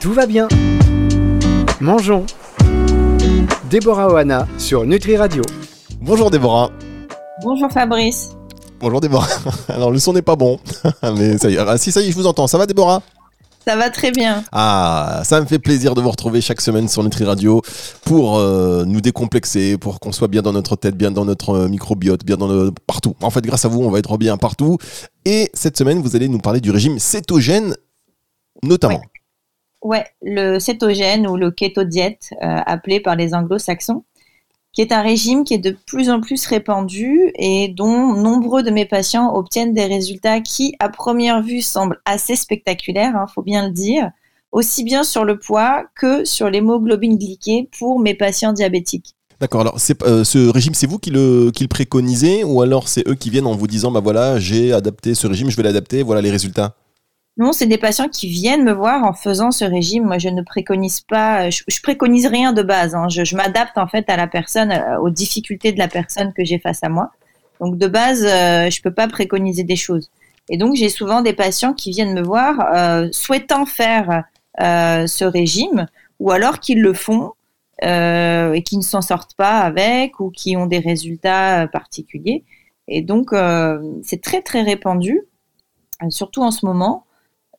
Tout va bien. Mangeons. Déborah Oana sur Nutri Radio. Bonjour Déborah. Bonjour Fabrice. Bonjour Déborah. Alors le son n'est pas bon, mais ça y est. Ah, si ça y est, je vous entends. Ça va Déborah? Ça va très bien. Ah, ça me fait plaisir de vous retrouver chaque semaine sur Nutri Radio pour euh, nous décomplexer, pour qu'on soit bien dans notre tête, bien dans notre euh, microbiote, bien dans le partout. En fait, grâce à vous, on va être bien partout. Et cette semaine, vous allez nous parler du régime cétogène, notamment. Ouais, le cétogène ou le keto diet, euh, appelé par les anglo-saxons, qui est un régime qui est de plus en plus répandu et dont nombreux de mes patients obtiennent des résultats qui, à première vue, semblent assez spectaculaires, il faut bien le dire, aussi bien sur le poids que sur l'hémoglobine glyquée pour mes patients diabétiques. D'accord. Alors, euh, ce régime, c'est vous qui le, qui le préconisez ou alors c'est eux qui viennent en vous disant, bah voilà, j'ai adapté ce régime, je vais l'adapter, voilà les résultats? Non, c'est des patients qui viennent me voir en faisant ce régime. Moi, je ne préconise pas, je, préconise rien de base. Hein. Je, m'adapte en fait à la personne, euh, aux difficultés de la personne que j'ai face à moi. Donc, de base, euh, je peux pas préconiser des choses. Et donc, j'ai souvent des patients qui viennent me voir euh, souhaitant faire ce régime, ou alors qu'ils le font et qui ne s'en sortent pas avec, ou qui ont des résultats particuliers. Et donc, c'est très très répandu, surtout en ce moment.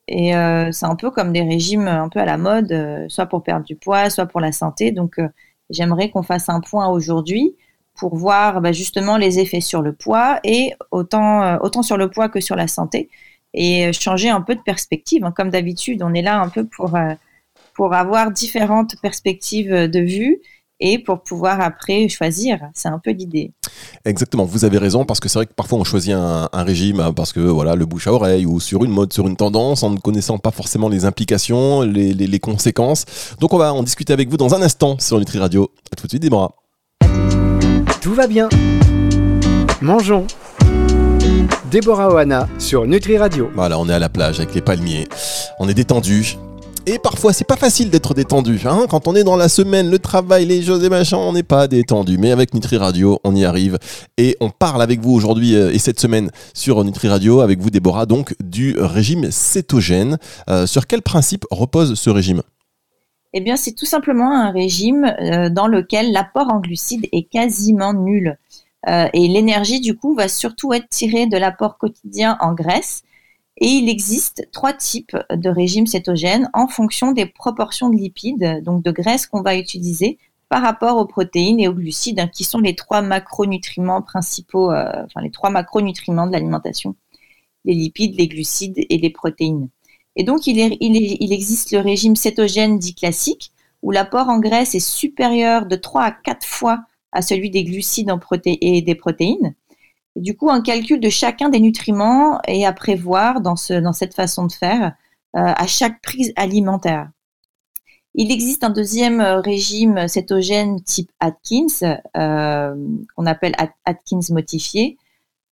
Et euh, c'est un peu comme des régimes un peu à la mode, euh, soit pour perdre du poids, soit pour la santé. Donc, euh, j'aimerais qu'on fasse un point aujourd'hui pour voir bah, justement les effets sur le poids et autant, autant sur le poids que sur la santé et changer un peu de perspective. Hein. Comme d'habitude, on est là un peu pour, pour avoir différentes perspectives de vue et pour pouvoir après choisir. C'est un peu l'idée. Exactement, vous avez raison parce que c'est vrai que parfois on choisit un, régime hein, parce que voilà le bouche à oreille ou sur une mode, sur une tendance en ne connaissant pas forcément les implications, les, conséquences. Donc on va en discuter avec vous dans un instant sur Nutri Radio. À tout de suite, Déborah. Tout va bien. Mangeons. Déborah Oana sur Nutri Radio. Voilà, on est à la plage avec les palmiers. On est détendu. Et parfois, c'est pas facile d'être détendu. Hein. Quand on est dans la semaine, le travail, les choses et machin, on n'est pas détendu. Mais avec Nutri Radio, on y arrive. Et on parle avec vous aujourd'hui euh, et cette semaine sur Nutri Radio, avec vous, Déborah, donc du régime cétogène. Euh, sur quel principe repose ce régime? Eh bien, c'est tout simplement un régime euh, dans lequel l'apport en glucides est quasiment nul. et l'énergie, du coup, va surtout être tirée de l'apport quotidien en graisse et il existe trois types de régimes cétogènes en fonction des proportions de lipides, donc de graisse qu'on va utiliser par rapport aux protéines et aux glucides, hein, qui sont les trois macronutriments principaux, euh, enfin les trois macronutriments de l'alimentation les lipides, les glucides et les protéines. Et donc, il, existe le régime cétogène dit classique, où l'apport en graisse est supérieur de 3 à 4 fois à celui des glucides et des protéines du coup, un calcul de chacun des nutriments est à prévoir dans, ce, dans cette façon de faire euh, à chaque prise alimentaire. Il existe un deuxième euh, régime cétogène type Atkins, euh, qu'on appelle Atkins modifié,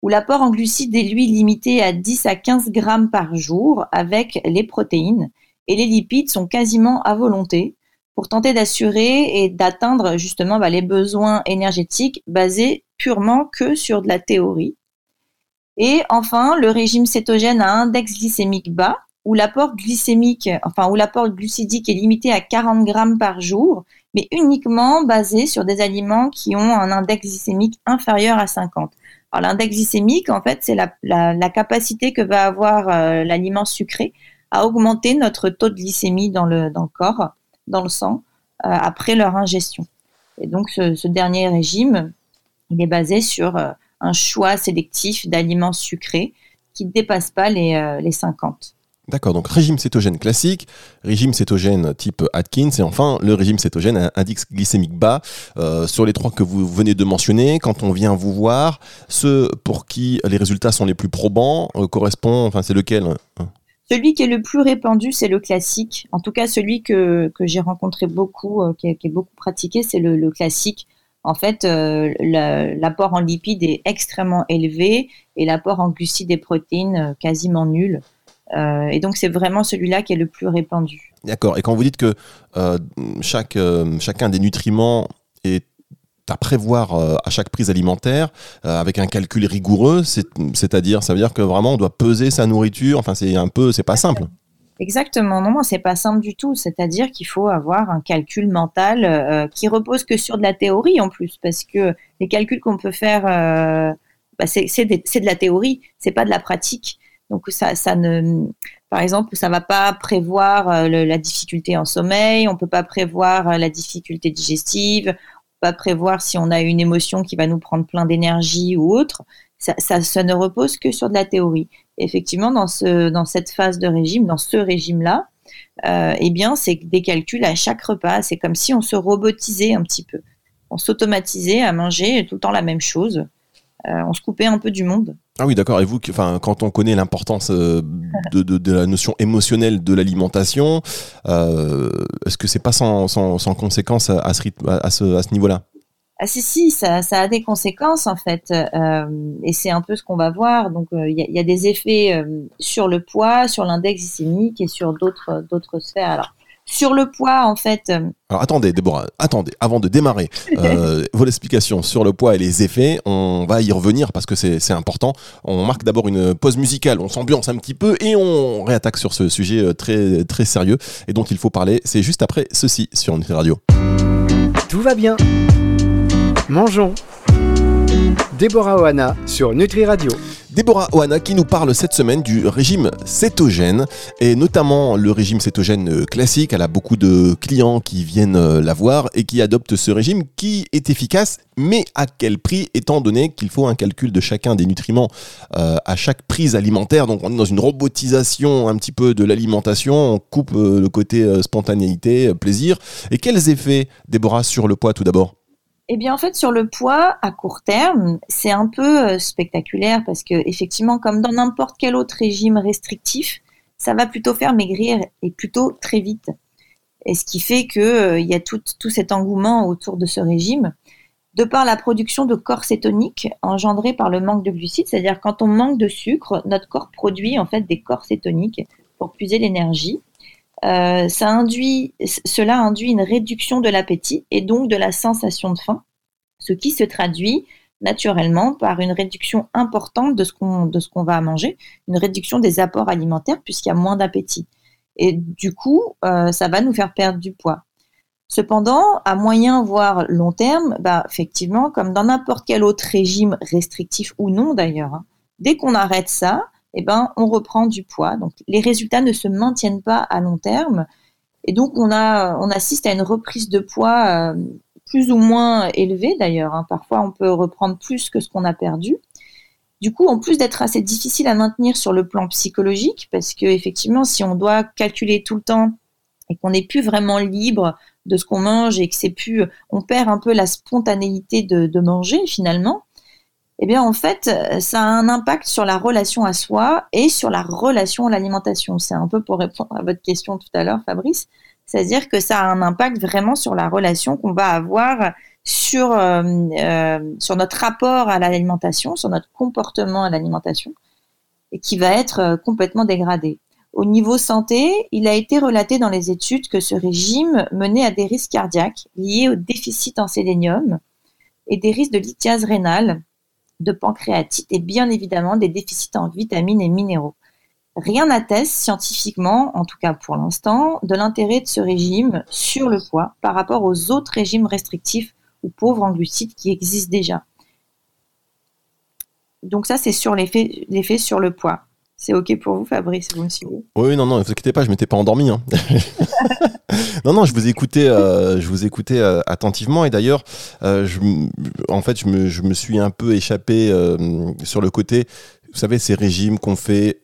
où l'apport en glucides est lui limité à 10 à 15 grammes par jour avec les protéines et les lipides sont quasiment à volonté pour tenter d'assurer et d'atteindre justement bah, les besoins énergétiques basés purement que sur de la théorie. Et enfin, le régime cétogène à index glycémique bas, où l'apport glycémique, enfin où l'apport glucidique est limité à 40 grammes par jour, mais uniquement basé sur des aliments qui ont un index glycémique inférieur à 50. Alors l'index glycémique, en fait, c'est la, capacité que va avoir euh, l'aliment sucré à augmenter notre taux de glycémie dans le, dans le corps, dans le sang, euh, après leur ingestion. Et donc ce dernier régime, il est basé sur euh, un choix sélectif d'aliments sucrés qui ne dépassent pas les, 50. Euh, D'accord, donc régime cétogène classique, régime cétogène type Atkins et enfin le régime cétogène à index glycémique bas. Sur les trois que vous venez de mentionner, quand on vient vous voir, ceux pour qui les résultats sont les plus probants correspondent, enfin c'est lequel hein? Celui qui est le plus répandu, c'est le classique. En tout cas, celui que, j'ai rencontré beaucoup, qui, est, beaucoup pratiqué, c'est le, classique en fait, euh, l'apport en lipides est extrêmement élevé et l'apport en glucides et protéines euh, quasiment nul. Euh, et donc, c'est vraiment celui-là qui est le plus répandu. D'accord. Et quand vous dites que chaque, chacun des nutriments est à prévoir à chaque prise alimentaire avec un calcul rigoureux, c'est-à-dire, ça veut dire que vraiment on doit peser sa nourriture. Enfin, c'est un peu, c'est pas simple. Exactement. Non, c'est pas simple du tout. C'est-à-dire qu'il faut avoir un calcul mental euh, qui repose que sur de la théorie en plus, parce que les calculs qu'on peut faire, euh, bah, c'est de la théorie, c'est pas de la pratique. Donc ça, ça ne, par exemple, ça va pas prévoir euh, la difficulté en sommeil, on peut pas prévoir la difficulté digestive, pas prévoir si on a une émotion qui va nous prendre plein d'énergie ou autre. Ça, ça, ne repose que sur de la théorie effectivement, dans, ce, dans cette phase de régime, dans ce régime-là, euh, eh bien, c'est des calculs à chaque repas. C'est comme si on se robotisait un petit peu. On s'automatisait à manger tout le temps la même chose. Euh, on se coupait un peu du monde. Ah oui, d'accord. Et vous, enfin, quand on connaît l'importance euh, de, la notion émotionnelle de l'alimentation, est-ce que c'est pas sans, sans, conséquence à, ce, à ce, à ce niveau-là? Ah si si, ça, a des conséquences en fait, euh, et c'est un peu ce qu'on va voir. Donc euh, il y, a des effets euh, sur le poids, sur l'index glycémique et sur d'autres sphères. Sur le poids en fait. Euh, Alors attendez Déborah, attendez, avant de démarrer vos explications sur le poids et les effets, on va y revenir parce que c'est important. On marque d'abord une pause musicale, on s'ambiance un petit peu et on réattaque sur ce sujet très très sérieux et dont il faut parler. C'est juste après ceci sur Nutri Radio. Tout va bien. Mangeons. Déborah Oana sur Nutri Radio. Déborah Oana qui nous parle cette semaine du régime cétogène et notamment le régime cétogène classique. Elle a beaucoup de clients qui viennent la voir et qui adoptent ce régime qui est efficace, mais à quel prix étant donné qu'il faut un calcul de chacun des nutriments euh, à chaque prise alimentaire. Donc on est dans une robotisation un petit peu de l'alimentation, on coupe euh, le côté euh, spontanéité, plaisir. Et quels effets, Déborah, sur le poids tout d'abord? Eh bien, en fait, sur le poids, à court terme, c'est un peu euh, spectaculaire parce que, effectivement, comme dans n'importe quel autre régime restrictif, ça va plutôt faire maigrir et plutôt très vite. Et ce qui fait qu'il euh, y a tout, tout, cet engouement autour de ce régime, de par la production de corps cétoniques engendrée par le manque de glucides, c'est-à-dire quand on manque de sucre, notre corps produit en fait des corps cétoniques pour puiser l'énergie. Euh, cela induit une réduction de l'appétit et donc de la sensation de faim, ce qui se traduit naturellement par une réduction importante de ce qu'on de ce qu'on va manger, une réduction des apports alimentaires puisqu'il y a moins d'appétit. Et du coup, euh, ça va nous faire perdre du poids. Cependant, à moyen voire long terme, bah, effectivement, comme dans n'importe quel autre régime restrictif ou non d'ailleurs, hein, dès qu'on arrête ça, eh ben, on reprend du poids. Donc, les résultats ne se maintiennent pas à long terme. Et donc, on, a, on assiste à une reprise de poids euh, plus ou moins élevée d'ailleurs. Hein. Parfois, on peut reprendre plus que ce qu'on a perdu. Du coup, en plus d'être assez difficile à maintenir sur le plan psychologique, parce que effectivement, si on doit calculer tout le temps et qu'on n'est plus vraiment libre de ce qu'on mange et que c'est plus, on perd un peu la spontanéité de manger finalement, eh bien en fait, ça a un impact sur la relation à soi et sur la relation à l'alimentation. C'est un peu pour répondre à votre question tout à l'heure, Fabrice. C'est-à-dire que ça a un impact vraiment sur la relation qu'on va avoir sur, euh, euh, sur notre rapport à l'alimentation, sur notre comportement à l'alimentation, et qui va être euh, complètement dégradé. Au niveau santé, il a été relaté dans les études que ce régime menait à des risques cardiaques liés au déficit en sélénium et des risques de lithiase rénale de pancréatite et bien évidemment des déficits en vitamines et minéraux. Rien n'atteste scientifiquement, en tout cas pour l'instant, de l'intérêt de ce régime sur le poids par rapport aux autres régimes restrictifs ou pauvres en glucides qui existent déjà. Donc ça, c'est sur l'effet sur le poids. C'est OK pour vous, Fabrice Vous me suivez Oui, non, non, ne vous inquiétez pas, je ne m'étais pas endormi. Hein. non, non, je vous écoutais, euh, je vous écoutais euh, attentivement. Et d'ailleurs, euh, en fait, je me, je me, suis un peu échappé sur le côté, vous savez, ces régimes qu'on fait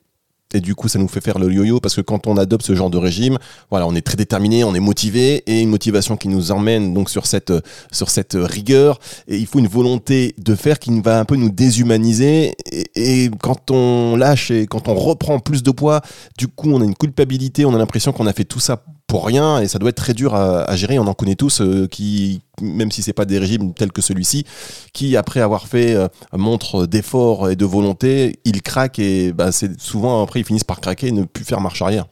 et du coup ça nous fait faire le yo-yo parce que quand on adopte ce genre de régime voilà on est très déterminé on est motivé et une motivation qui nous emmène donc sur cette sur cette rigueur. Et il faut une volonté de faire qui va un peu nous déshumaniser. Et, et quand on lâche et quand on reprend plus de poids du coup on a une culpabilité on a l'impression qu'on a fait tout ça pour rien et ça doit être très dur à, gérer. On en connaît tous euh, qui, même si c'est pas des régimes tels que celui-ci, qui après avoir fait euh, montre d'efforts et de volonté, ils craquent et bah, c'est souvent après ils finissent par craquer et ne plus faire marche arrière.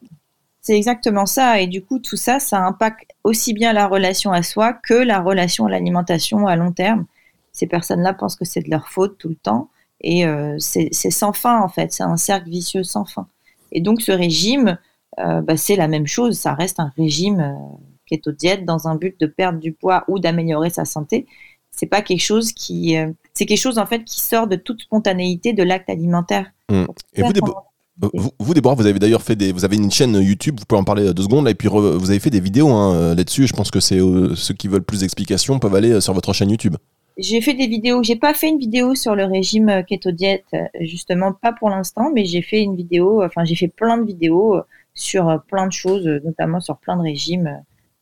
C'est exactement ça et du coup tout ça, ça impacte aussi bien la relation à soi que la relation à l'alimentation à long terme. Ces personnes-là pensent que c'est de leur faute tout le temps et euh, c'est sans fin en fait, c'est un cercle vicieux sans fin. Et donc ce régime bah, c'est la même chose. Ça reste un régime keto diète dans un but de perdre du poids ou d'améliorer sa santé. C'est pas quelque chose qui, c'est quelque chose en fait qui sort de toute spontanéité de l'acte alimentaire. Mmh. Et vous, vous, vous, Déborah, vous avez d'ailleurs fait des, vous avez une chaîne YouTube, vous pouvez en parler deux secondes là, et puis vous avez fait des vidéos hein, là-dessus. Je pense que c'est ceux qui veulent plus d'explications peuvent aller sur votre chaîne YouTube. J'ai fait des vidéos. J'ai pas fait une vidéo sur le régime keto diète, justement pas pour l'instant, mais j'ai fait une vidéo. Enfin, j'ai fait plein de vidéos sur plein de choses, notamment sur plein de régimes.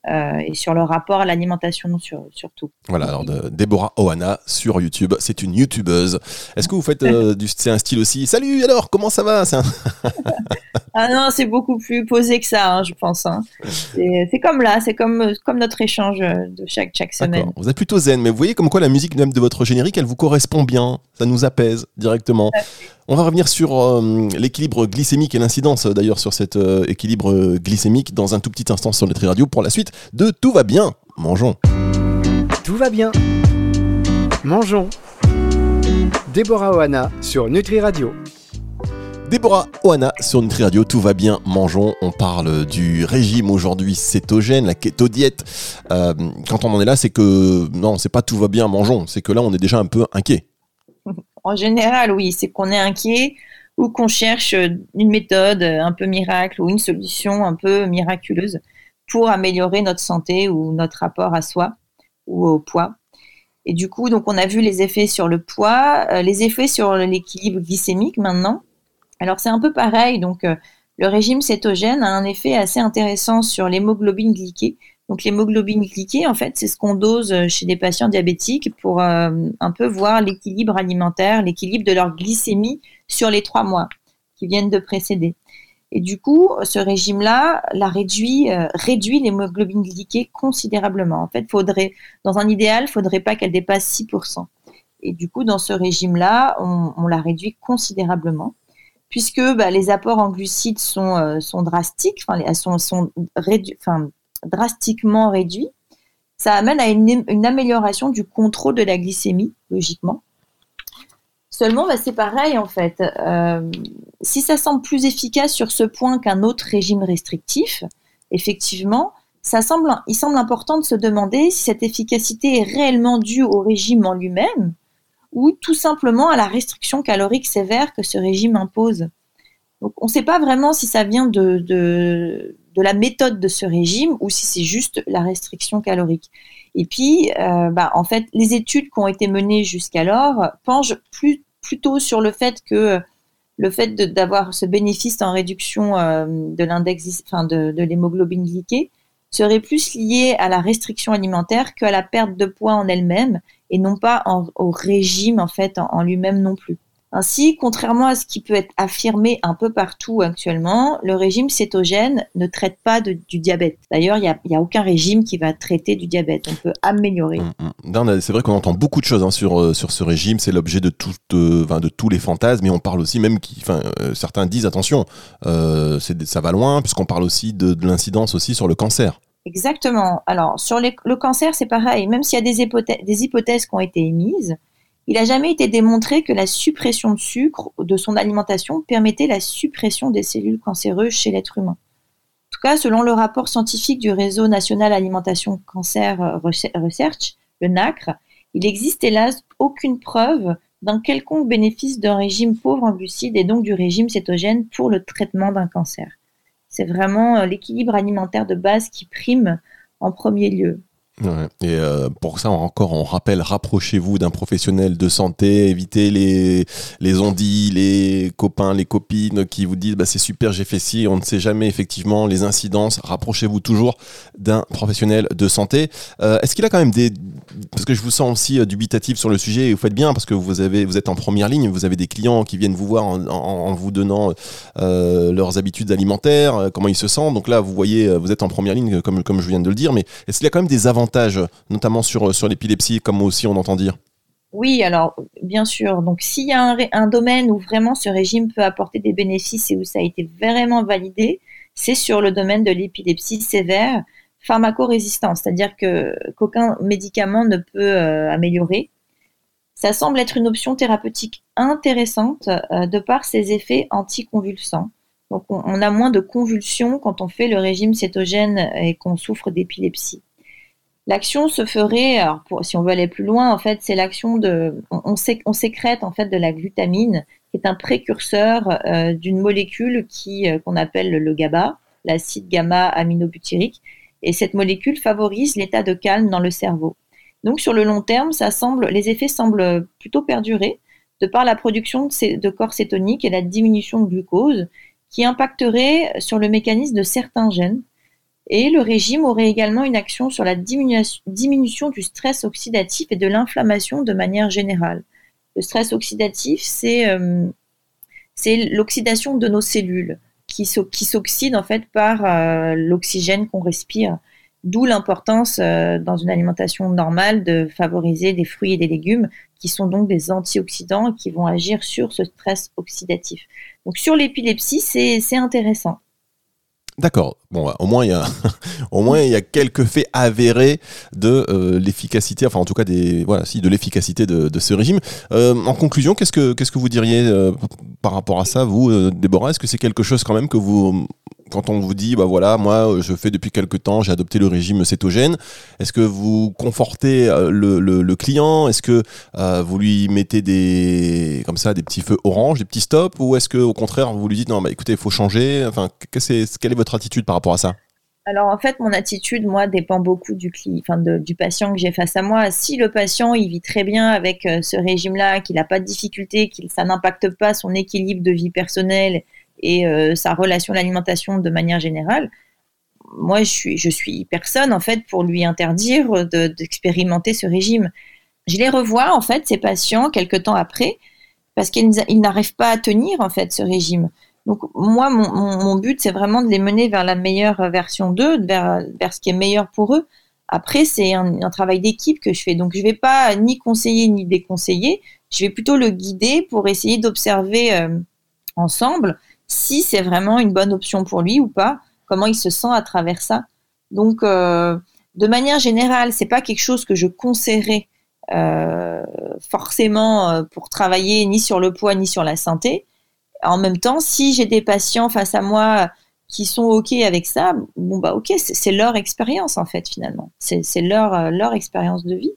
Euh, et sur le rapport à l'alimentation sur, surtout. Voilà, alors de Déborah Oana sur YouTube, c'est une youtubeuse. Est-ce que vous faites euh, du, c'est un style aussi? Salut alors, comment ça va? Ah non, c'est beaucoup plus posé que ça, hein, je pense. Hein. C'est comme là, c'est comme, comme notre échange de chaque, chaque semaine. Vous êtes plutôt zen, mais vous voyez comme quoi la musique même de votre générique, elle vous correspond bien, ça nous apaise directement. On va revenir sur euh, l'équilibre glycémique et l'incidence euh, d'ailleurs sur cet euh, équilibre glycémique dans un tout petit instant sur Nutri Radio pour la suite de Tout va bien, mangeons. Tout va bien, mangeons. Déborah Oana sur Nutri Radio. Déborah Oana sur Nutri Radio, tout va bien, mangeons. On parle du régime aujourd'hui cétogène, la keto diète. quand on en est là, c'est que non, c'est pas tout va bien, mangeons. C'est que là, on est déjà un peu inquiet. En général, oui, c'est qu'on est inquiet ou qu'on cherche une méthode un peu miracle ou une solution un peu miraculeuse pour améliorer notre santé ou notre rapport à soi ou au poids. Et du coup, donc on a vu les effets sur le poids, euh, les effets sur l'équilibre glycémique maintenant. Alors c'est un peu pareil, donc euh, le régime cétogène a un effet assez intéressant sur l'hémoglobine glyquée, donc l'hémoglobine glyquée, en fait, c'est ce qu'on dose euh, chez des patients diabétiques pour euh, un peu voir l'équilibre alimentaire, l'équilibre de leur glycémie sur les trois mois qui viennent de précéder. Et du coup, ce régime-là la réduit, euh, réduit l'hémoglobine glyquée considérablement. En fait, faudrait, dans un idéal, il faudrait pas qu'elle dépasse 6%. Et du coup, dans ce régime-là, on, la réduit considérablement puisque bah, les apports en glucides sont, drastiques, enfin, sont, sont réduits, drastiquement réduit, ça amène à une, amélioration du contrôle de la glycémie, logiquement. Seulement, bah, c'est pareil en fait. Euh, si ça semble plus efficace sur ce point qu'un autre régime restrictif, effectivement, ça semble, il semble important de se demander si cette efficacité est réellement due au régime en lui-même ou tout simplement à la restriction calorique sévère que ce régime impose. On ne sait pas vraiment si ça vient de la méthode de ce régime ou si c'est juste la restriction calorique. Et puis, euh, bah, en fait, les études qui ont été menées jusqu'alors penchent plus, plutôt sur le fait que le fait d'avoir ce bénéfice en réduction euh, de l'index, enfin de, l'hémoglobine glyquée, serait plus lié à la restriction alimentaire qu'à la perte de poids en elle-même et non pas au régime en fait en lui-même non plus. Ainsi, contrairement à ce qui peut être affirmé un peu partout actuellement, le régime cétogène ne traite pas du diabète. D'ailleurs, il n'y a, aucun régime qui va traiter du diabète. On peut améliorer. Mm, mm. C'est vrai qu'on entend beaucoup de choses hein, sur, euh, sur ce régime. C'est l'objet de, euh, de tous les fantasmes. Mais on parle aussi même, qui, euh, certains disent, attention, ça va loin, puisqu'on parle aussi de, l'incidence aussi sur le cancer. Exactement. Alors, sur le cancer, c'est pareil. Même s'il y a des des hypothèses qui ont été émises, il n'a jamais été démontré que la suppression de sucre de son alimentation permettait la suppression des cellules cancéreuses chez l'être humain. En tout cas, selon le rapport scientifique du Réseau national alimentation cancer research, le NACRE, il existe hélas aucune preuve d'un quelconque bénéfice d'un régime pauvre en glucides et donc du régime cétogène pour le traitement d'un cancer. C'est vraiment euh, l'équilibre alimentaire de base qui prime en premier lieu. Et euh, pour ça, encore, on rappelle, rapprochez-vous d'un professionnel de santé, évitez les, les ondits, les copains, les copines qui vous disent bah, c'est super, j'ai fait ci, on ne sait jamais effectivement les incidences. Rapprochez-vous toujours d'un professionnel de santé. Euh, Est-ce qu'il a quand même des. Parce que je vous sens aussi euh, dubitatif sur le sujet, et vous faites bien parce que vous, avez, vous êtes en première ligne, vous avez des clients qui viennent vous voir en, vous donnant leurs habitudes alimentaires, comment ils se sentent. Donc là, vous voyez, vous êtes en première ligne, comme, comme je viens de le dire, mais est-ce qu'il a quand même des avantages notamment sur, sur l'épilepsie, comme aussi on entend dire oui, alors bien sûr. Donc s'il y a un, domaine où vraiment ce régime peut apporter des bénéfices et où ça a été vraiment validé, c'est sur le domaine de l'épilepsie sévère pharmacorésistante, c'est-à-dire que qu'aucun médicament ne peut euh, améliorer. Ça semble être une option thérapeutique intéressante euh, de par ses effets anticonvulsants. Donc on, a moins de convulsions quand on fait le régime cétogène et qu'on souffre d'épilepsie. L'action se ferait, alors si on veut aller plus loin, en fait, c'est l'action de, on, on, sécrète en fait de la glutamine, qui est un précurseur euh, d'une molécule qui euh, qu'on appelle le GABA, l'acide gamma aminobutyrique, et cette molécule favorise l'état de calme dans le cerveau. Donc sur le long terme, ça semble, les effets semblent plutôt perdurer de par la production de, de corps cétoniques et la diminution de glucose, qui impacterait sur le mécanisme de certains gènes et le régime aurait également une action sur la diminution du stress oxydatif et de l'inflammation de manière générale. Le stress oxydatif, c'est euh, l'oxydation de nos cellules qui, s'oxydent en fait par euh, l'oxygène qu'on respire. D'où l'importance euh, dans une alimentation normale de favoriser des fruits et des légumes qui sont donc des antioxydants qui vont agir sur ce stress oxydatif. Donc sur l'épilepsie, c'est intéressant. D'accord. Bon, au moins il y a, au moins il y a quelques faits avérés de euh, l'efficacité, enfin en tout cas des, voilà, si de l'efficacité de, ce régime. Euh, en conclusion, qu'est-ce que qu'est-ce que vous diriez euh, par rapport à ça, vous, Déborah? Est-ce que c'est quelque chose quand même que vous quand on vous dit, bah voilà, moi, je fais depuis quelques temps, j'ai adopté le régime cétogène, est-ce que vous confortez euh, le, client? Est-ce que euh, vous lui mettez des, comme ça, des petits feux orange, des petits stops? Ou est-ce que, au contraire, vous lui dites, non, bah écoutez, il faut changer? Enfin, quelle est votre attitude par rapport à ça? Alors en fait, mon attitude, moi, dépend beaucoup du, enfin, du patient que j'ai face à moi. Si le patient, il vit très bien avec euh, ce régime-là, qu'il n'a pas de difficulté, que ça n'impacte pas son équilibre de vie personnelle et euh, sa relation à l'alimentation de manière générale, moi, je suis, suis personne, en fait, pour lui interdire d'expérimenter ce régime. Je les revois, en fait, ces patients, quelques temps après, parce qu'ils n'arrivent pas à tenir, en fait, ce régime. Donc, moi, mon, but, c'est vraiment de les mener vers la meilleure version d'eux, vers, vers ce qui est meilleur pour eux. Après, c'est un, un, travail d'équipe que je fais. Donc, je ne vais pas ni conseiller ni déconseiller. Je vais plutôt le guider pour essayer d'observer euh, ensemble si c'est vraiment une bonne option pour lui ou pas, comment il se sent à travers ça. Donc, euh, de manière générale, c'est pas quelque chose que je conseillerais euh, forcément euh, pour travailler ni sur le poids ni sur la santé. En même temps, si j'ai des patients face à moi qui sont ok avec ça, bon bah ok, c'est leur expérience en fait finalement, c'est leur leur expérience de vie.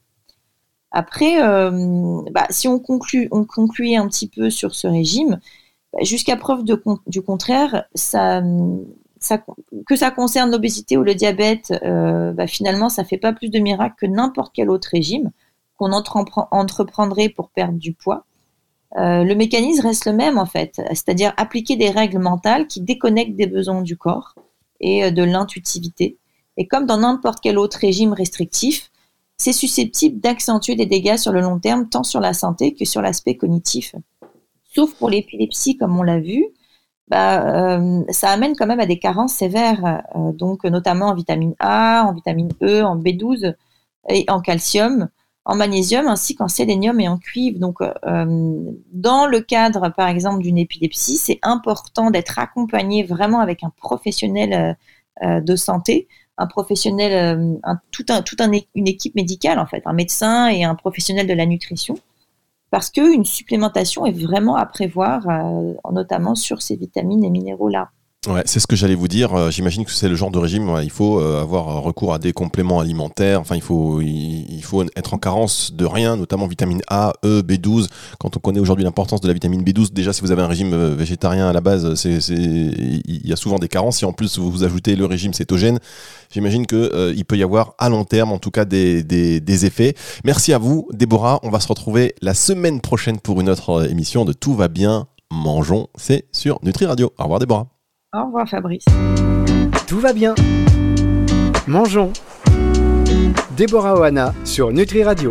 Après, bah, si on conclut, on conclut un petit peu sur ce régime, jusqu'à preuve du contraire, que ça concerne l'obésité ou le diabète, euh, bah, finalement, ça fait pas plus de miracle que n'importe quel autre régime qu'on entreprendrait pour perdre du poids. Euh, le mécanisme reste le même en fait, c'est-à-dire appliquer des règles mentales qui déconnectent des besoins du corps et euh, de l'intuitivité. Et comme dans n'importe quel autre régime restrictif, c'est susceptible d'accentuer des dégâts sur le long terme, tant sur la santé que sur l'aspect cognitif sauf pour l'épilepsie, comme on l'a vu, bah, euh, ça amène quand même à des carences sévères, euh, donc notamment en vitamine A, en vitamine E, en B12 et en calcium, en magnésium ainsi qu'en sélénium et en cuivre. Donc, euh, dans le cadre, par exemple, d'une épilepsie, c'est important d'être accompagné vraiment avec un professionnel de santé, un professionnel, tout, un, tout un, une équipe médicale en fait, un médecin et un professionnel de la nutrition parce qu'une supplémentation est vraiment à prévoir, euh, notamment sur ces vitamines et minéraux-là. Ouais, c'est ce que j'allais vous dire. Euh, j'imagine que c'est le genre de régime. il faut euh, avoir recours à des compléments alimentaires. Enfin, il faut, il, faut être en carence de rien, notamment vitamine A, E, B12. Quand on connaît aujourd'hui l'importance de la vitamine B12, déjà si vous avez un régime végétarien à la base, il y a souvent des carences. Si en plus vous ajoutez le régime cétogène, j'imagine que il peut y avoir à long terme, en tout cas, des, des, des effets. Merci à vous, Déborah. On va se retrouver la semaine prochaine pour une autre émission de Tout va bien. Mangeons, c'est sur Nutri Radio. Au revoir, Déborah. Au revoir Fabrice. Tout va bien. Mangeons. Déborah Oana sur Nutri Radio.